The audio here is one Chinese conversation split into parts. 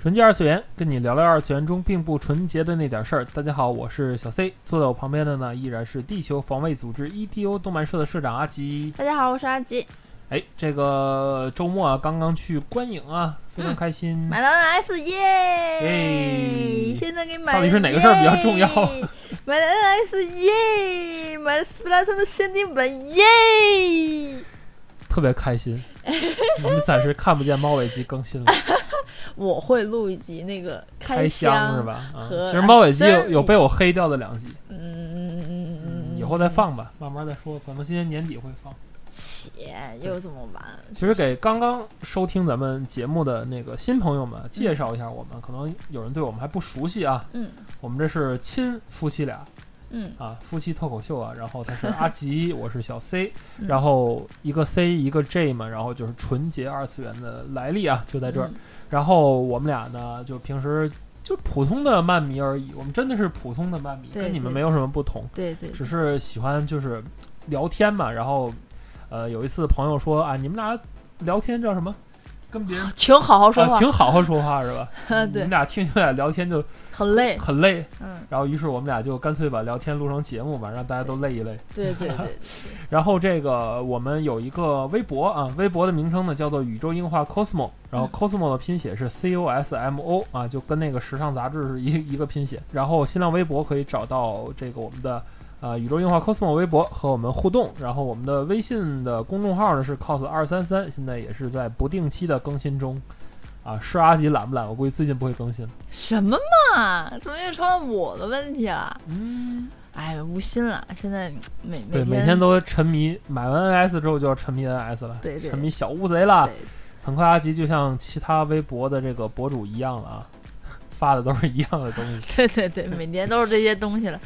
纯洁二次元，跟你聊聊二次元中并不纯洁的那点事儿。大家好，我是小 C，坐在我旁边的呢依然是地球防卫组织 EDO 动漫社的社长阿吉。大家好，我是阿吉。哎，这个周末啊，刚刚去观影啊，非常开心。买了 NS 耶！耶现在给买。到底是哪个事儿比较重要？买了 NS 耶！买了斯普拉特的限定版耶！特别开心。我们暂时看不见猫尾机更新了。我会录一集那个开箱是吧？啊，其实猫尾鸡有有被我黑掉的两集，嗯嗯嗯嗯嗯，以后再放吧，慢慢再说，可能今年年底会放。且，又这么晚。其实给刚刚收听咱们节目的那个新朋友们介绍一下，我们可能有人对我们还不熟悉啊。嗯我们这是亲夫妻俩嗯啊，夫妻脱口秀啊。然后他是阿吉，我是小 C，嗯然后一个 C 一个 J 嘛，然后就是纯洁二次元的来历啊，就在这儿。嗯然后我们俩呢，就平时就普通的漫迷而已，我们真的是普通的漫迷，跟你们没有什么不同。对对，只是喜欢就是聊天嘛。然后，呃，有一次朋友说啊，你们俩聊天叫什么？跟别人 请好好说啊，话。请好好说话是吧？你们，俩听你们俩聊天就很累。很累，嗯，然后于是我们俩就干脆把聊天录成节目吧，让大家都累一累。对对对，然后这个我们有一个微博啊，微博的名称呢叫做宇宙硬化 Cosmo，然后嗯 Cosmo 的拼写是 C O S M O 啊，就跟那个时尚杂志是一一个拼写。然后新浪微博可以找到这个我们的呃宇宙硬化 Cosmo 微博和我们互动。然后我们的微信的公众号呢是 cos 二三三，现在也是在不定期的更新中。啊，是阿吉懒不懒？我估计最近不会更新了。什么嘛？怎么又成了我的问题了？嗯，哎，无心了。现在每对，每天天都沉迷，买完 NS 之后就要沉迷 NS 了，对对沉迷小乌贼了。很快，阿吉就像其他微博的这个博主一样了啊，发的都是一样的东西。对对对，每年都是这些东西了。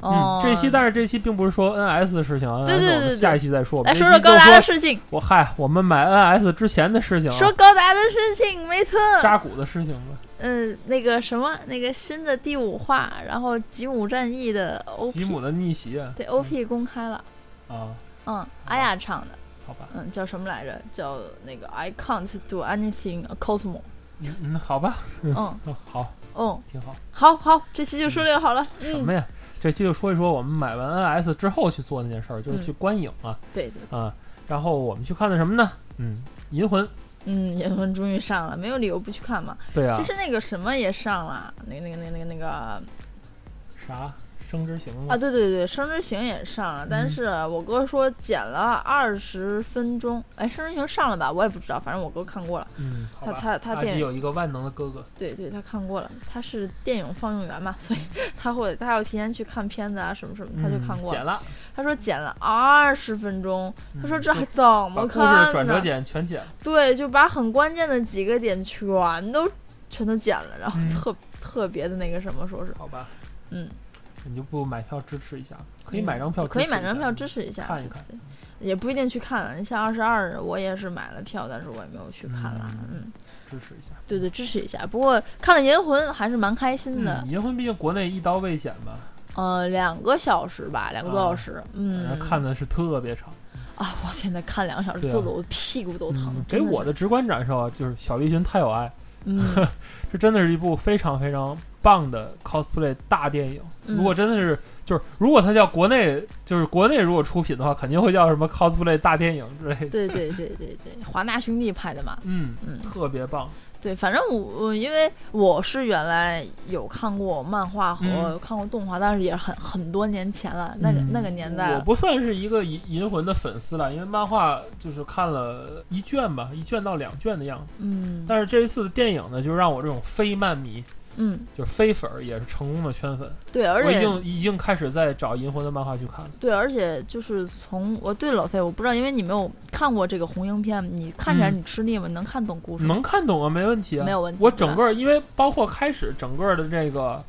哦嗯，，这期但是这期并不是说 NS 的事情啊，对 NS 对对对下一期再说。来说说高达的事情，我嗨，我们买 NS 之前的事情啊，说高达的事情，没错。扎古的事情吧。嗯，那个什么，那个新的第五话，然后吉姆战役的吉姆 OP，的逆袭啊，对 OP 公开了。啊，嗯，阿雅唱的，好吧，嗯，叫什么来着？叫那个 I can't do anything Cosmo。嗯嗯，好吧，嗯嗯，好，嗯，挺好。好好，这期就说这个好了。嗯什么，呀？这期就说一说我们买完 NS 之后去做那件事儿，就是嗯去观影啊对对，啊。然后我们去看的什么呢？嗯，银魂。嗯，银魂终于上了，没有理由不去看嘛。对啊其，实那个什么也上了，那个那个那个那个那个啥升之行啊，对对对，生之行也上了，但嗯是我哥说剪了二十分钟。哎，生之行上了吧？我也不知道，反正我哥看过了。嗯，他。他他电影，有一个万能的哥哥，对对，他看过了。他是电影放映员嘛，所以 他会他要提前去看片子啊什么什么，他就看过了。嗯剪了。他说剪了二十分钟，他说这还怎把么故事看转折呢？点全剪了。对，就把很关键的几个点全都全都剪了，然后嗯特、特别的那个什么，说是好吧，嗯，你就不买票支持一下？可以买张票，可以买张票支持一下，看一看也不一定去看了。你像二十二，我也是买了票，但是我也没有去看了。嗯嗯，支持一下。对对，支持一下。不过看了《银魂》还是蛮开心的。嗯，银魂毕竟国内一刀未剪吧，呃，两个小时吧，两个多小时。然嗯，看的是特别长。啊，我现在看两个小时，坐的我屁股都疼嗯。给我的直观感受啊，就是小栗旬太有爱，嗯，这真的是一部非常非常棒的 cosplay 大电影。嗯如果真的是就是如果它叫国内就是国内如果出品的话，肯定会叫什么 cosplay 大电影之类的。对对对对对，华纳兄弟拍的嘛。嗯，嗯特别棒。对，反正我我因为我是原来有看过漫画和嗯看过动画，但是也很很多年前了，那个、嗯那个年代。我不算是一个银银魂的粉丝了，因为漫画就是看了一卷吧，一卷到两卷的样子。嗯，但是这一次的电影呢，就让我这种非漫迷嗯，就是非粉儿也是成功的圈粉。对，而且我已经已经开始在找银魂的漫画去看了。对，而且就是从我对老 C，我不知道，因为你没有看过这个红樱片，你看起来嗯你吃腻吗？你能看懂故事吗？能看懂啊，没问题啊，没有问题我整个因为包括开始整个的这个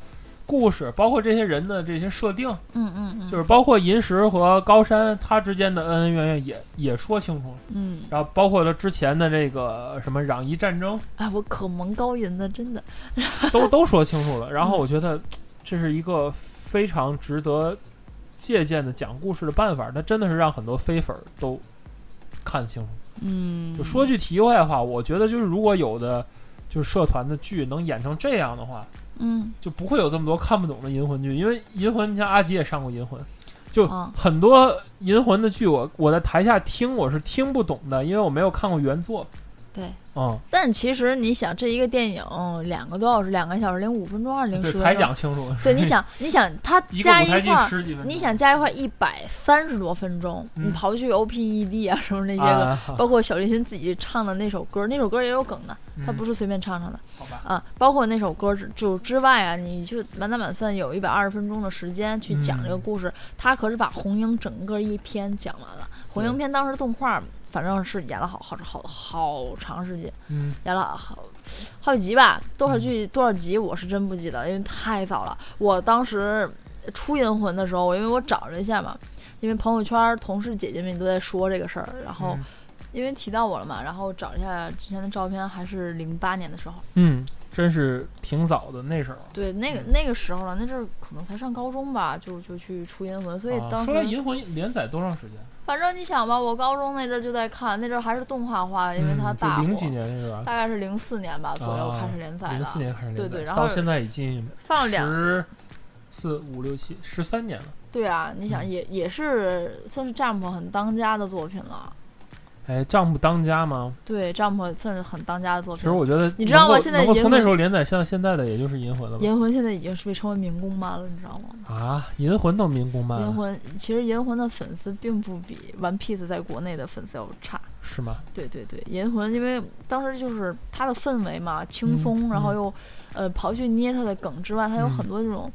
故事，包括这些人的这些设定，嗯嗯嗯，就是包括银石和高山他之间的恩恩怨怨也也说清楚了。嗯，然后包括了之前的这个什么攘夷战争，哎，我可蒙高银的，真的，都 都说清楚了。然后嗯我觉得这是一个非常值得借鉴的讲故事的办法，它真的是让很多非粉儿都看清楚。嗯，就说句题外话，我觉得就是如果有的就是社团的剧能演成这样的话，嗯就不会有这么多看不懂的银魂剧。因为银魂，你像阿吉也上过银魂，就啊很多银魂的剧，我我在台下听我是听不懂的，因为我没有看过原作。对。嗯，但其实你想，这一个电影两个多小时，两个小时零五分钟还是零十分钟？讲清楚。对，你想，你想，它加一块你想加一块一百三十多分钟，嗯你刨去 O P E D 啊什么那些个，啊，包括小栗旬自己唱的那首歌，那首歌也有梗的，他嗯不是随便唱唱的好吧？啊。包括那首歌之就之外啊，你就满打满算有一百二十分钟的时间去讲这个嗯故事，他可是把红樱整个一篇讲完了。红樱对篇当时动画反正是演了好好好好长时间，嗯演了好好几集吧，多少剧多少集我是真不记得了，因为太早了。我当时出银魂的时候，我因为我找了一下嘛，因为朋友圈同事姐姐们都在说这个事儿，然后嗯因为提到我了嘛，然后找了一下之前的照片，还是零八年的时候。嗯，真是挺早的那时候。对，那个那个时候了，那阵儿可能才上高中吧，就就去出银魂，所以啊当时、说来银魂连载多长时间？反正你想吧，我高中那阵儿就在看，那阵儿还是动画化，因为它嗯大火，零几年是吧？大概是零四年吧左右啊开始连载的，零四年开始连载，对对然后到现在已经放了两十四五六七十三年了。对啊，你想嗯也也是算是 Jump 很当家的作品了。哎，丈夫当家吗？对，Jump 算是很当家的作品。其实我觉得，你知道吗现在能够从那时候连载像现在的，也就是银魂了吧？银魂现在已经是被称为民工漫了，你知道吗？啊，银魂都民工漫了，银魂其实银魂的粉丝并不比 One Piece 在国内的粉丝要差。是吗？对对对，银魂因为当时就是它的氛围嘛，轻松，嗯然后又呃刨去捏它的梗之外，它有嗯很多这种。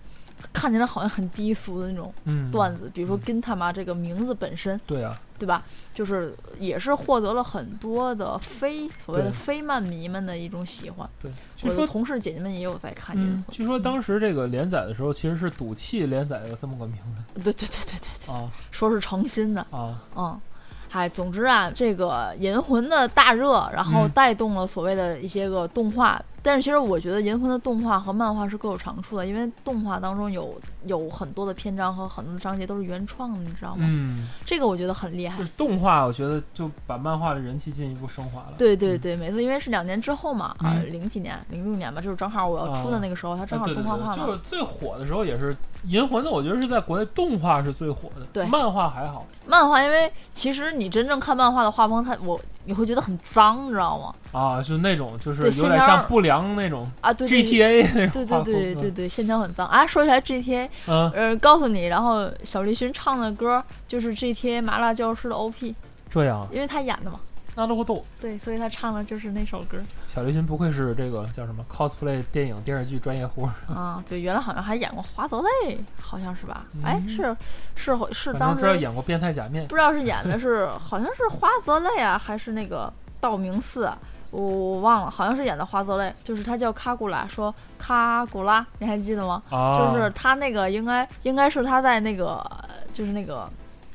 看起来好像很低俗的那种嗯，段子，比如说嗯 “Gintama” 这个名字本身，对啊，对吧？就是也是获得了很多的非所谓的非漫迷们的一种喜欢。对。据说，同事姐姐们也有在看据说当时这个连载的时候，其实是赌气连载了这么个名字对对对对对对，啊说是诚心的，啊，嗯。嗨，总之啊，这个银魂的大热，然后嗯带动了所谓的一些个动画。但是其实我觉得银魂的动画和漫画是各有长处的，因为动画当中有有很多的篇章和很多的章节都是原创的，你知道吗？嗯，这个我觉得很厉害就。是动画，我觉得就把漫画的人气进一步升华了。嗯对对对，没错，因为是两年之后嘛，啊，嗯零几年、零六年吧，就是正好我要出的那个时候，它正啊，好动画化嘛。就是最火的时候也是银魂的，我觉得是在国内动画是最火的，对漫画还好漫画，因为其实你真正看漫画的画风，它我你会觉得很脏，你知道吗？啊，就那种就是有点像不良那种啊，对对对 GTA 那种对画风，对对对对，线条很脏啊！说起来 GTA，嗯，呃，告诉你，然后小栗旬唱的歌就是 GTA 麻辣教师的 OP，这样，因为他演的嘛，那都逗。对，所以他唱的就是那首歌小栗旬不愧是这个叫什么 cosplay 电影电视剧专业户，啊。对，原来好像还演过花泽类，好像是吧？哎，嗯是是是反当时正知道演过变态假面。不知道是演的是好像是花泽类啊，还是那个道明寺啊，我我忘了，好像是演的花泽类，就是他叫卡古拉，说卡古拉，你还记得吗？啊，就是他那个应该应该是他在那个就是那个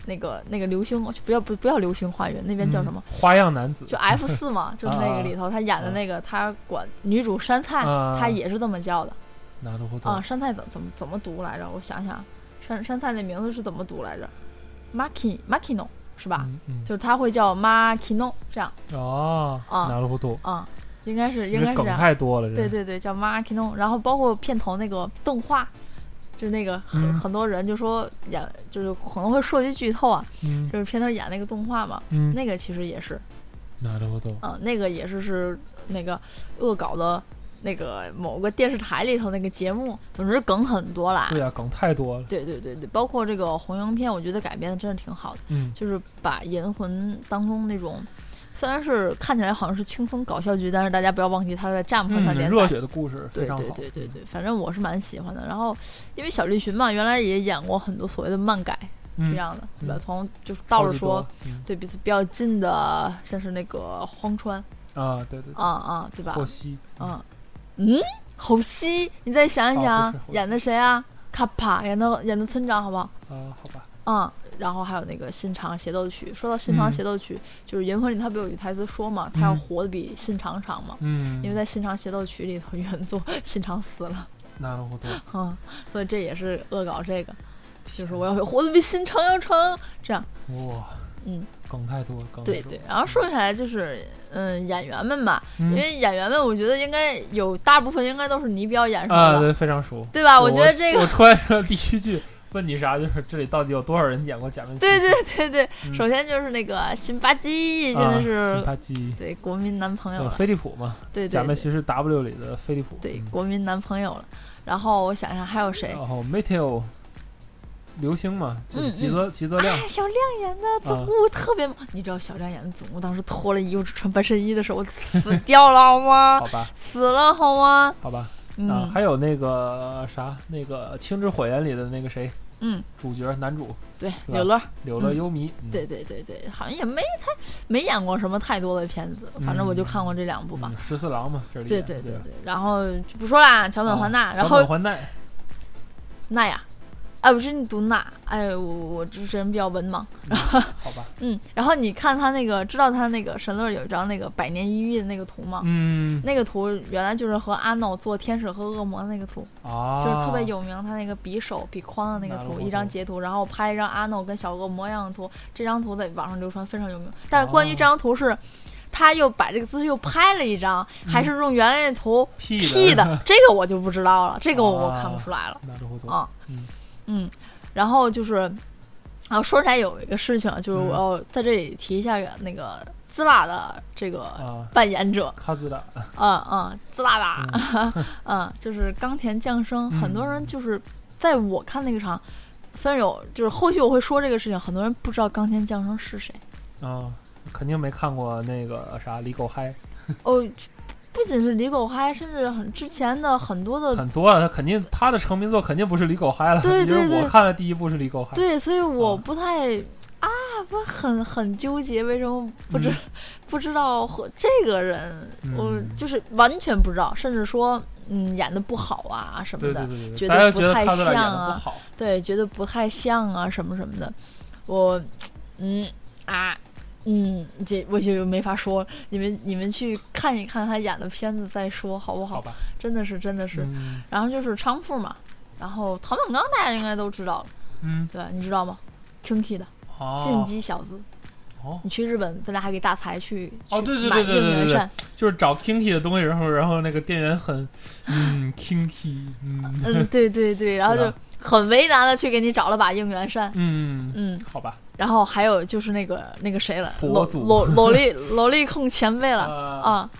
那个那个流星，不要不不要流星花园，那边叫什么？嗯花样男子就 F 四嘛，就是那个里头他演的那个，他管女主山菜，啊他也是这么叫的啊。动山菜怎怎么怎么读来着？我想想，山山菜那名字是怎么读来着？Maki Makino 是吧？就是他会叫 Makino 这样。哦，啊。拿得活动，啊，应该是应该是这样。太多了，对对对，叫 Makino，然后包括片头那个动画。就那个很、嗯。很多人就说演就是可能会涉及剧透啊，嗯。就是片头演那个动画嘛，嗯，那个其实也是，嗯、那个也是是那个恶搞的那个某个电视台里头那个节目，总之梗很多啦。对啊，梗太多了，对对对对，包括这个红樱篇，我觉得改编的真的挺好的，嗯就是把银魂当中那种虽然是看起来好像是轻松搞笑剧，但是大家不要忘记它是在 Jump 上嗯，连载。热血的故事非对对常好。对对对，反正我是蛮喜欢的。然后，因为小栗旬嘛，原来也演过很多所谓的漫改这嗯，样的，对吧？嗯从就是到了说对彼此比较近的，像是那个荒川啊，对对对，啊啊，对吧？霍希，啊，嗯，侯熙，你再想一哦想不是，侯演的谁啊？卡帕演的演的村长，好不好？啊，好吧，嗯，然后还有那个信长协奏曲。说到信长嗯协奏曲，就是《银魂》里他不有一句台词说嘛，他要嗯活得比信长长嘛。嗯，因为在信长协奏曲里头，原作信长死了，那るほど，嗯，所以这也是恶搞这个，就是我要活得比信长要长，这样，哇， 嗯，梗太多，梗太多对对。然后说起来就是，嗯，演员们吧，嗯因为演员们，我觉得应该有大部分应该都是你比较眼熟啊，的，对，非常熟。对吧？我觉得这个我突然说第一句问你啥，就是这里到底有多少人演过假面骑士？对对对对，嗯首先就是那个辛巴基，现啊，在是、辛巴基，对国民男朋友飞利浦嘛，对假面骑士 W 里的飞利浦。嗯对国民男朋友了。然后我想想还有谁？然后 Meteo 流星嘛，就是嗯。吉泽吉泽亮哎，小亮演的总务特别猛，你知道小亮演的总务当时脱了衣服只穿半身衣的时候，我死掉了好吗？好吧，死了好吗？好吧，啊，嗯还有那个啥，那个《青之火焰》里的那个谁，嗯，主角男主对，柳乐，柳乐优弥，嗯对对对对，好像也没太没演过什么太多的片子，反正我就看过这两部吧嗯。十四郎嘛，这里对对对对对，然后就不说啦，桥本环奈，啊然后桥本环奈，那呀，哎，不是你读那，哎，我我这人比较文盲，好吧，嗯，然后你看他那个，知道他那个神乐有一张那个百年一遇的那个图吗？嗯那个图原来就是和阿诺做天使和恶魔的那个图，啊，就是特别有名。他那个比手比框的那个图，那我一张截图，然后拍一张阿诺跟小恶魔一样的图。这张图在网上流传，非常有名。但是关于这张图是，他又把这个姿势又拍了一张，还是用原来的图 P P 的，这个我就不知道了，这个我我看不出来了。那るほど啊，嗯 嗯，然后就是，然后说起来有一个事情，就是我要在这里提一下那个滋啦的这个啊，扮演者，卡兹达，嗯嗯，滋啦啦，嗯，就是冈田将生，很多人就是在我看那个场，虽然有，就是后续我会说这个事情，很多人不知道冈田将生是谁。啊，肯定没看过那个啥李狗嗨，哦，不仅是李狗嗨，甚至很之前的很多的很多了，他肯定他的成名作肯定不是李狗嗨了，对对对我看的第一部是李狗嗨，对，所以我啊不太啊，我很很纠结，为什么不知、嗯。不知道和这个人，我嗯。就是完全不知道，甚至说嗯演的不好啊什么的，对对对对，觉得得不太像啊对，觉得不太像啊什么什么的，我嗯啊。嗯，这我就没法说，你们你们去看一看他演的片子再说好不好？好吧，真的是真的是，嗯。然后就是昌富嘛，然后唐本刚大家应该都知道了，嗯，对，你知道吗？Kinky 的哦。进击小子，哦，你去日本，咱俩还给大财去去哦对对对对对对对。就是找 Kinky 的东西，然后然后那个店员很嗯 Kinky，嗯。嗯，对对对，然后就很为难的去给你找了把应援扇，嗯，嗯，好吧，然后还有就是那个那个谁了，萝佛祖萝萝莉萝莉控前辈了啊，啊。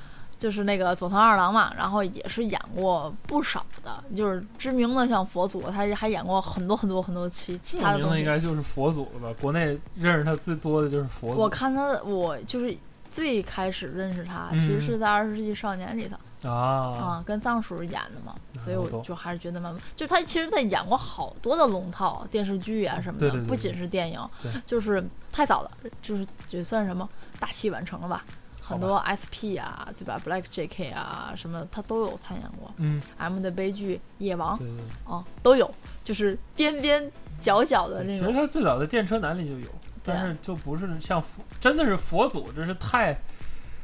就是那个佐藤二郎嘛，然后也是演过不少的，就是知名的像佛祖，他还演过很多很多很多其其他的东西这名字应。该就是佛祖了吧？国内认识他最多的就是佛祖。我看他，我就是最开始认识他，嗯其实是在《二十世纪少年》里头。啊，啊，跟藏叔演的嘛，所以我就还是觉得蛮，就他其实他演过好多的龙套电视剧啊什么的，对对对不仅是电影，就是太早了，就是也算什么大器晚成了吧。很多 SP 啊，对吧？Black JK 啊，什么他都有参演过。嗯，M 的悲剧《野王》。啊，都有，就是边边角角的那种。其实他最早的电车男里就有，但是就不是像佛，真的是佛祖，这是太。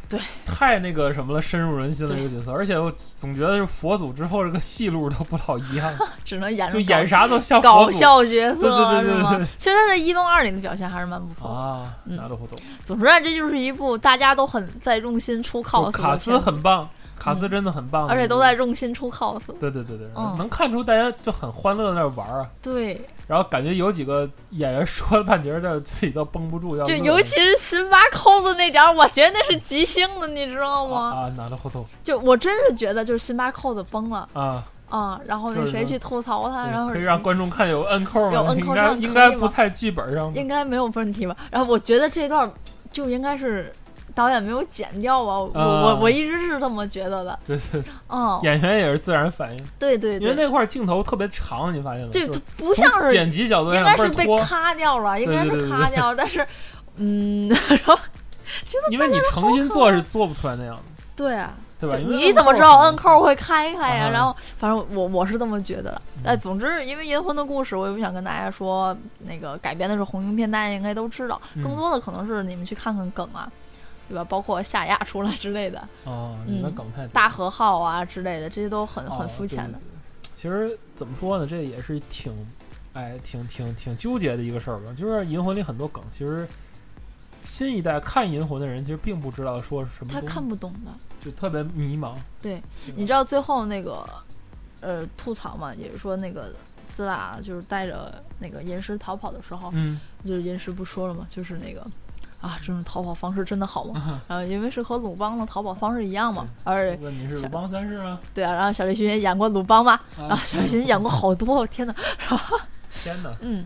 对，太那个什么了，深入人心的一个角色，而且我总觉得是佛祖之后这个戏路都不老一样，只能演就演啥都像搞笑角色对对对是吗对对？其实他在一龙二里的表现还是蛮不错的。啊，嗯。拿得活动。总之啊，这就是一部大家都很在用心出 cos 卡斯很棒，卡斯真的很棒，而且都在用心出 cos。对对对对，嗯。能看出大家就很欢乐在那玩啊，对，然后感觉有几个演员说了半截儿，这自己都绷不住要，就尤其是辛巴 cos 那点儿，我觉得那是即兴的，你知道吗？啊，拿到后头就我真是觉得，就是辛巴 cos 崩了啊，啊，然后那谁去吐槽他，然后可以让观众看有摁扣吗？有摁扣应该应该不在剧本上应该没有问题吧？然后我觉得这段就应该是导演没有剪掉啊，我啊我我一直是这么觉得的。对对，嗯，演员也是自然反应，对对对，因为那块儿镜头特别长，你发现了？这就是不像是剪辑角度应该是被咔掉了，应该是对对对咔掉，但是嗯，然后因为你诚心做是做不出来那样的，对啊。对吧？你怎么知道摁摁扣会开开呀、啊然后反正我我是这么觉得的。嗯哎，总之，因为《银魂》的故事，我也不想跟大家说那个改编的是红樱片，大家应该都知道。嗯更多的可能是你们去看看梗啊，对吧？包括夏亚出来之类的，哦，你的嗯梗太多大和号啊之类的，这些都很哦很肤浅的。其实怎么说呢，这也是挺，哎，挺挺挺纠结的一个事儿吧。就是《银魂》里很多梗，其实新一代看《银魂》的人其实并不知道说是什么他，看不懂的。就特别迷茫。对，对你知道最后那个呃吐槽嘛，也是说那个滋拉就是带着那个岩石逃跑的时候，嗯，就是岩石不说了嘛，就是那个啊，这种逃跑方式真的好吗？啊然后因为是和鲁邦的逃跑方式一样嘛，而且问题是小鲁邦三世啊，对啊，然后小栗旬也演过鲁邦嘛，啊然后小栗旬演过好多，我天哪，天哪，嗯，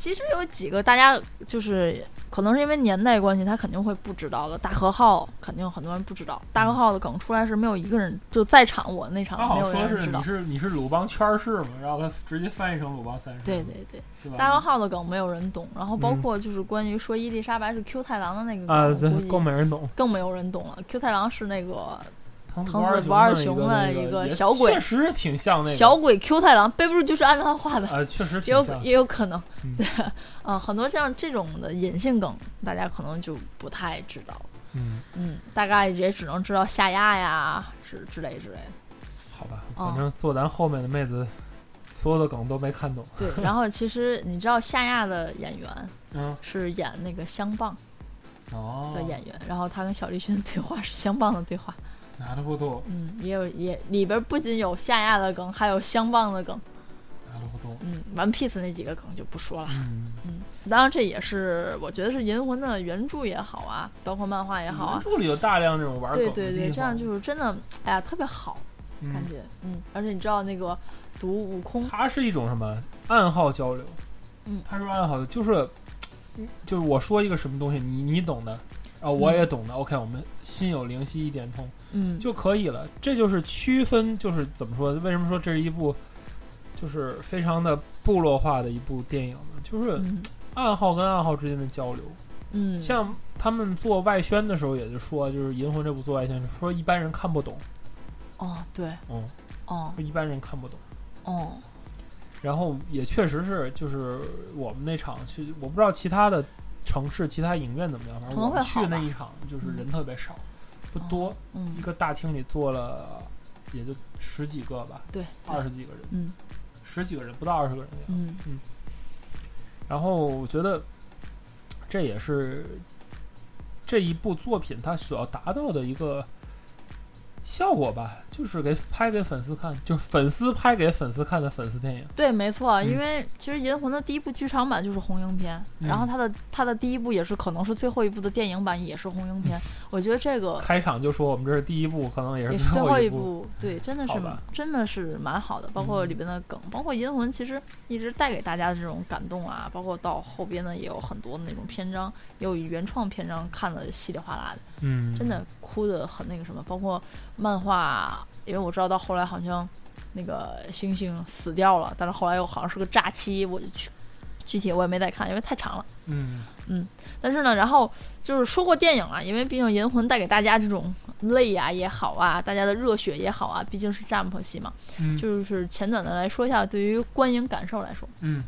其实有几个大家就是可能是因为年代关系，他肯定会不知道的。大和号肯定很多人不知道，大和号的梗出来是没有一个人就在场，我那场没好像说是有人知道你。是你是鲁邦圈氏嘛，然后他直接翻译成鲁邦三世，对对对，大和号的梗没有人懂，然后包嗯括就是关于说伊丽莎白是 Q 太郎的那个梗，更没人懂。更没有人懂了。Q 太郎是那个藤藤子不二雄的的一个小鬼确实挺像那个小鬼 Q 太郎，背不住就是按照他画的。啊，确实也有。也有可能，嗯对，啊，很多像这种的隐性梗，大家可能就不太知道，嗯，嗯，大概也只能知道下压呀，之之类之类的。好吧，哦反正坐咱后面的妹子，所有的梗都没看懂。对，然后其实你知道夏亚的演员 嗯，是演那个香棒哦的，演员，然后他跟小栗旬对话是香棒的对话，拿るほど，嗯，也有也里边不仅有夏亚的梗，还有香棒的梗，拿るほど。嗯，One Piece 那几个梗就不说了。嗯，嗯，当然这也是我觉得是《银魂》的原著也好啊，包括漫画也好啊原，著里有大量这种玩梗的对对对，地这样方就是真的，哎呀，特别好，嗯感觉，嗯，而且你知道那个读悟空，它是一种什么暗号交流？嗯它是暗号的，就是就是我说一个什么东西，你你懂的， 啊，我也懂的、o k 我们心有灵犀一点通嗯，就可以了。这就是区分，就是怎么说？为什么说这是一部就是非常的部落化的一部电影呢？就是嗯暗号跟暗号之间的交流。嗯，像他们做外宣的时候，也就说，就是《银魂》这部做外宣，说一般人看不懂，哦，对，嗯，哦一般人看不懂。哦，然后也确实是，就是我们那场去，我不知道其他的城市、其他影院怎么样，反正我们去那一场就是人特别少，不多，嗯。一个大厅里坐了也就十几个吧，对，二十几个人，嗯。十几个人不到二十个人的样子。嗯。然后我觉得这也是这一部作品它所要达到的一个效果吧，就是给拍给粉丝看，就是粉丝拍给粉丝看的粉丝电影。对，没错，嗯因为其实《银魂》的第一部剧场版就是红樱篇，嗯然后它的它的第一部也是可能是最后一部的电影版，也是红樱篇。我觉得这个开场就说我们这是第一部，可能也也是是最后一后部。部，对，真的是真的是蛮好的，包括嗯里边的梗，包括《银魂》，其实一直带给大家的这种感动啊，包括到后边呢也有很多的那种篇章，也有原创篇章看的稀里哗啦的，嗯，真的哭的很那个什么，包括漫画，因为我知道到后来好像那个星星死掉了，但是后来又好像是个诈欺，我就去具体我也没再看，因为太长了。嗯嗯但是呢，然后就是说过电影啊，因为毕竟《银魂》带给大家这种泪呀、也好啊，大家的热血也好啊，毕竟是 Jump 戏嘛。嗯就是简短的来说一下，对于观影感受来说，嗯，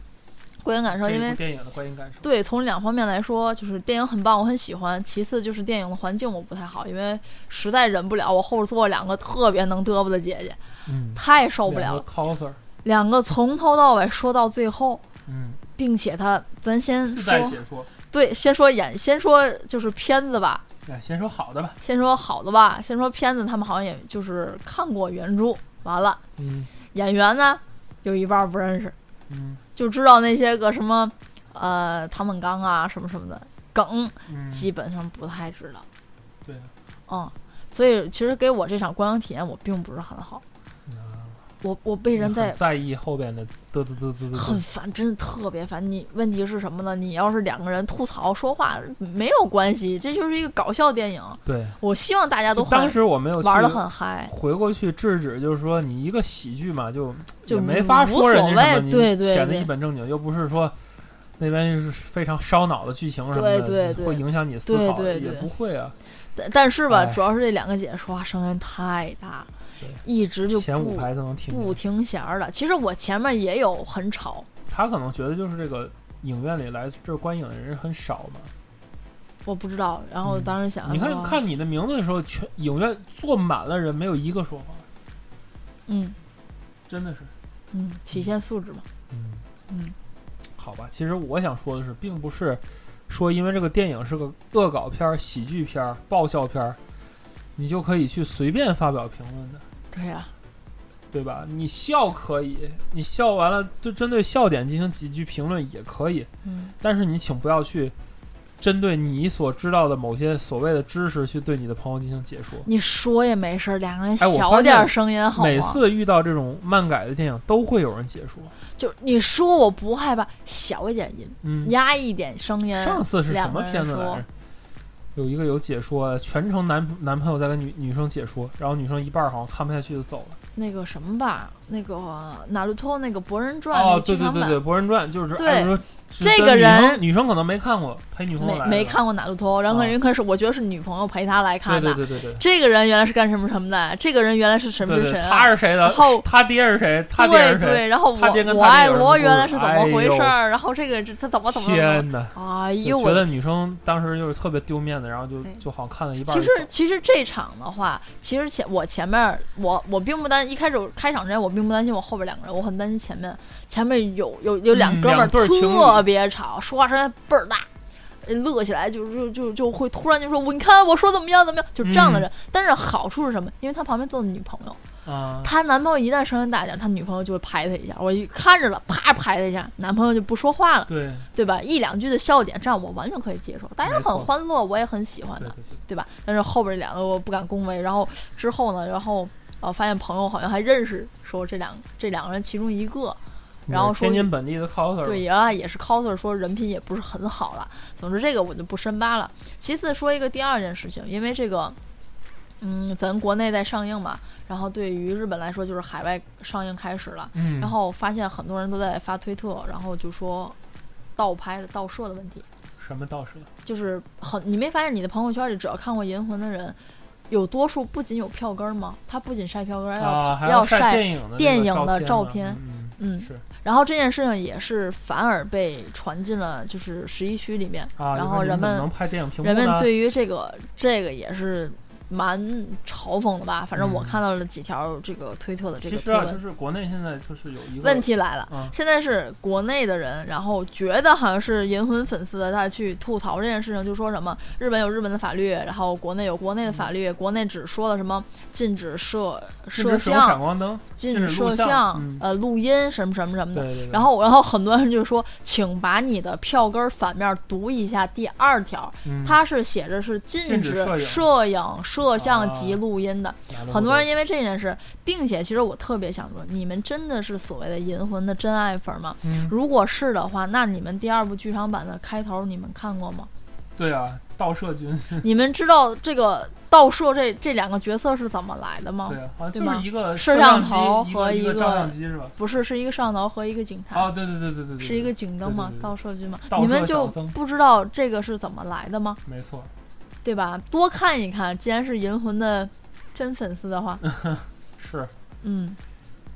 观影感受，因为电影的观影感受。对从两方面来说，就是电影很棒，我很喜欢；其次就是电影的环境我不太好，因为实在忍不了我后座两个特别能嘚啵的姐姐，嗯，太受不了了。coser，两个从头到尾说到最后，嗯，并且他，咱先说，解说。对，先说演，先说就是片子吧。哎，先说好的吧。先说好的吧，先说片子，他们好像也就是看过原著，完了嗯演员呢有一半不认识，嗯就知道那些个什么呃唐本刚啊什么什么的梗，嗯，基本上不太知道。对啊。嗯，所以其实给我这场观影体验我并不是很好。啊我我被人在在意后边的嘚嘚嘚嘚嘚嘚，很烦，真的特别烦。你问题是什么呢？你要是两个人吐槽说话没有关系，这就是一个搞笑电影。对。我希望大家都就当时我没有去玩的很嗨，回过去制止，就是说你一个喜剧嘛，就就没法说人家什么，对对显得一本正经，又不是说那边是非常烧脑的剧情什么的，对对对会影响你思考，对对对也不会啊。但但是吧，哎主要是这两个姐说话声音太大对，一直就前五排都能听不。停弦儿的。其实我前面也有很吵，他可能觉得就是这个影院里来这观影的人很少嘛。我不知道。然后嗯当时想，你看看你的名字的时候，全影院坐满了人，没有一个说话，嗯真的是。嗯，体现素质嘛。嗯嗯，好吧，其实我想说的是，并不是说因为这个电影是个恶搞片儿、喜剧片儿、爆笑片儿，你就可以去随便发表评论的，对呀、对吧？你笑可以，你笑完了就针对笑点进行几句评论也可以，嗯，但是你请不要去针对你所知道的某些所谓的知识去对你的朋友进行解说。你说也没事，两个人小点声音好吗？每次遇到这种漫改的电影，都会有人解说。就你说我不害怕，小一点音，嗯，压一点声音。上次是什么片子来着？有一个有解说，全程男男朋友在跟女女生解说，然后女生一半好像看不下去就走了。那个什么吧，那个哪路托那个《博人传》哦，对对对对，《博人传》就是对这个人生女生可能没看过，陪女朋友来的没没看过哪路托，然后啊人可是我觉得是女朋友陪他来看的。对对对对对。这个人原来是干什么什么的？这个人原来是什么对对，是谁啊？他是谁的然后？他爹是谁？他爹是谁？对对，然后他爹跟我我爱罗原来是怎么回事儿？然后这个这他怎么怎么？天哪！哎呦我觉得女生当时就是特别丢面子，然后就就好像看了一半其。实其实这场的话，其实前我前面我我并不单一开始开场之前我并不担心我后边两个人，我很担心前面前面有有有两嗯哥们儿特别吵，说话声音倍儿大。乐起来就就就就会突然就说我你看我说怎么样怎么样，就这样的人。嗯但是好处是什么？因为他旁边坐的女朋友，啊，她男朋友一旦声音大点，他女朋友就会拍他一下。我一看着了，啪拍他一下，男朋友就不说话了，对对吧？一两句的笑点，这样我完全可以接受，大家都很欢乐，我也很喜欢的。对对对，对吧？但是后边两个我不敢恭维，然后之后呢，然后呃发现朋友好像还认识，说这两这两个人其中一个，然后说天津本地的 coser，对，原来也是 coser，说人品也不是很好了。总之这个我就不深扒了。其次说一个第二件事情，因为这个，嗯，咱国内在上映嘛，然后对于日本来说就是海外上映开始了，嗯，然后发现很多人都在发推特，然后就说倒拍的盗摄的问题。什么倒摄？就是很，你没发现你的朋友圈里只要看过《银魂》的人，有多数不仅有票根儿吗？他不仅晒票根儿，要、啊，还要晒电影的电影的照照片嗯，嗯是然后这件事情也是反而被传进了就是十一区里面，啊，然后人们人们对于这个这个也是蛮嘲讽的吧？反正我嗯看到了几条这个推特的这其实啊。就是国内现在就是有一个问题来了，嗯现在是国内的人，然后觉得好像是银魂粉丝的，他去吐槽这件事情，就说什么日本有日本的法律，然后国内有国内的法律，国内只说了什么禁止摄摄禁止闪像、光灯，禁止摄像、嗯呃录音什么什么什么的。对对对，然后，然后很多人就说，请把你的票根反面读一下第二条，嗯它是写着是禁禁止摄影摄影、摄像及啊录音的。很多人因为这件事，并且其实我特别想说，你们真的是所谓的银魂的真爱粉吗？嗯，如果是的话，那你们第二部剧场版的开头你们看过吗？对啊，盗摄君，你们知道这个盗摄这这两个角色是怎么来的吗？对啊，好像就是一个摄像像头和一个照相机是吧？不是，是一个摄像头和一个警察。哦，对对对对对对，是一个警灯吗盗摄君吗？你们就不知道这个是怎么来的吗？没错，对吧？多看一看，既然是银魂的真粉丝的话，是嗯，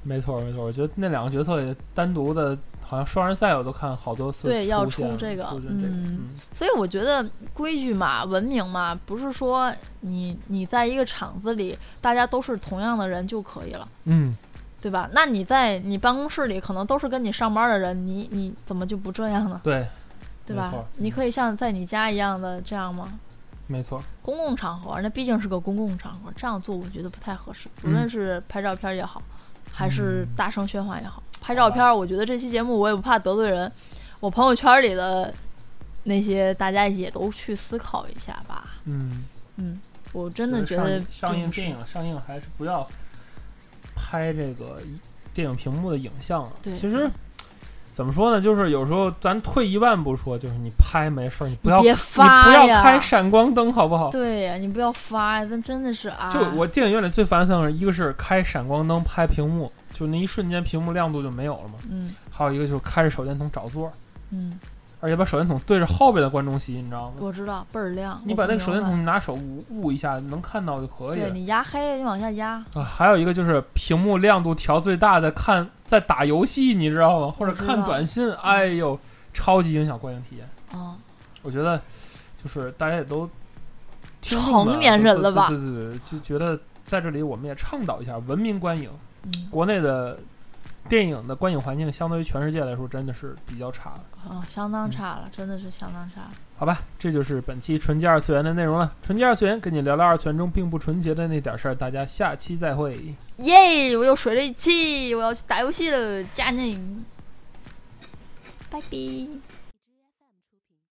没错没错。我觉得那两个角色也单独的，好像双人赛我都看好多次，对要出这个出这个，嗯嗯，所以我觉得规矩嘛、文明嘛，不是说你你在一个场子里大家都是同样的人就可以了。嗯，对吧？那你在你办公室里可能都是跟你上班的人，你你怎么就不这样呢？对，对吧？你可以像在你家一样的这样吗？没错，公共场合，那毕竟是个公共场合，这样做我觉得不太合适。无嗯论是拍照片也好，还是嗯大声喧哗也好，拍照片，我觉得这期节目我也不怕得罪人，我朋友圈里的那些大家也都去思考一下吧。嗯，嗯，我真的觉得映上映电影上映还是不要拍这个电影屏幕的影像了。对其实怎么说呢，就是有时候咱退一万步说，就是你拍没事儿，你不要别你不要发呀开闪光灯，好不好？对呀，你不要发呀，咱真的是啊，就我电影院里最烦的三个人，一个是开闪光灯拍屏幕，就那一瞬间屏幕亮度就没有了嘛；嗯。还有一个就是开着手电筒找座儿，嗯，而且把手电筒对着后边的观众席，你知道吗？我知道倍儿亮，你把那个手电筒你拿手捂捂一下，能看到就可以了。对你压黑，你往下压，啊，还有一个就是屏幕亮度调最大的看在打游戏，你知道吗？或者看短信，哎呦，超级影响观影体验。嗯，我觉得就是大家也都成年人了吧对对对对，就觉得在这里我们也倡导一下文明观影。嗯国内的电影的观影环境相对于全世界来说真的是比较差了。啊，相嗯当差了，真的是相当差。好吧，这就是本期纯洁二次元的内容了。纯洁二次元跟你聊聊二次元中并不纯洁的那点事儿，大家下期再会。耶！我又水了一期，我要去打游戏了，加你，拜拜。